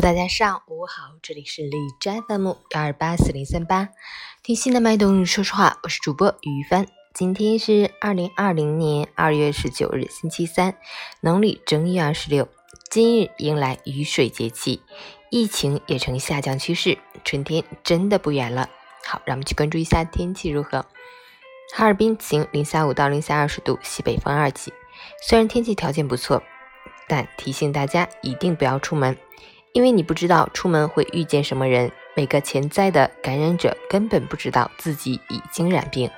大家上午好，这里是李斋 FM 幺二八四零三八，听心的脉动，说实话，我是主播于帆。今天是二零二零年二月十九日，星期三，农历正月二十六。今日迎来雨水节气，疫情也呈下降趋势，春天真的不远了。好，让我们去关注一下天气如何。哈尔滨晴，零下五到零下二十度，西北风二级。虽然天气条件不错，但提醒大家一定不要出门。因为你不知道出门会遇见什么人，每个潜在的感染者根本不知道自己已经染病，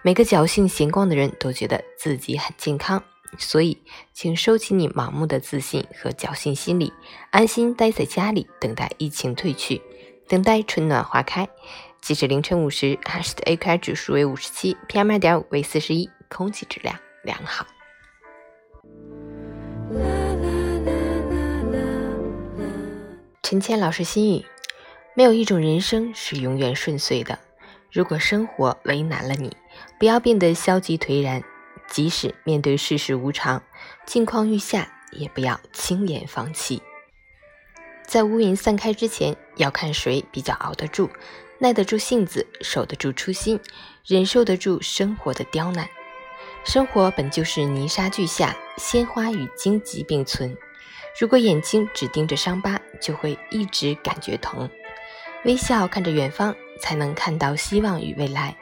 每个侥幸闲逛的人都觉得自己很健康，所以请收起你盲目的自信和侥幸心理，安心待在家里，等待疫情退去，等待春暖花开。截至凌晨五时，哈市的 AQI 指数为五十七，PM 二点五为四十一，空气质量良好。陈谦老师心语：没有一种人生是永远顺遂的。如果生活为难了你，不要变得消极颓然。即使面对世事无常，境况愈下，也不要轻言放弃。在乌云散开之前，要看谁比较熬得住，耐得住性子，守得住初心，忍受得住生活的刁难。生活本就是泥沙俱下，鲜花与荆棘并存。如果眼睛只盯着伤疤，就会一直感觉疼。微笑看着远方，才能看到希望与未来。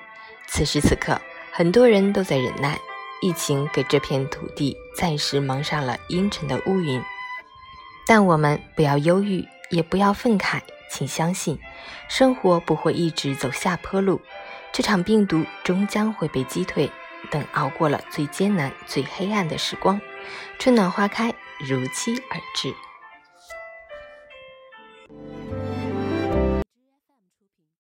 此时此刻，很多人都在忍耐。疫情给这片土地暂时蒙上了阴沉的乌云，但我们不要忧郁，也不要愤慨，请相信，生活不会一直走下坡路。这场病毒终将会被击退。等熬过了最艰难、最黑暗的时光，春暖花开。如期而至。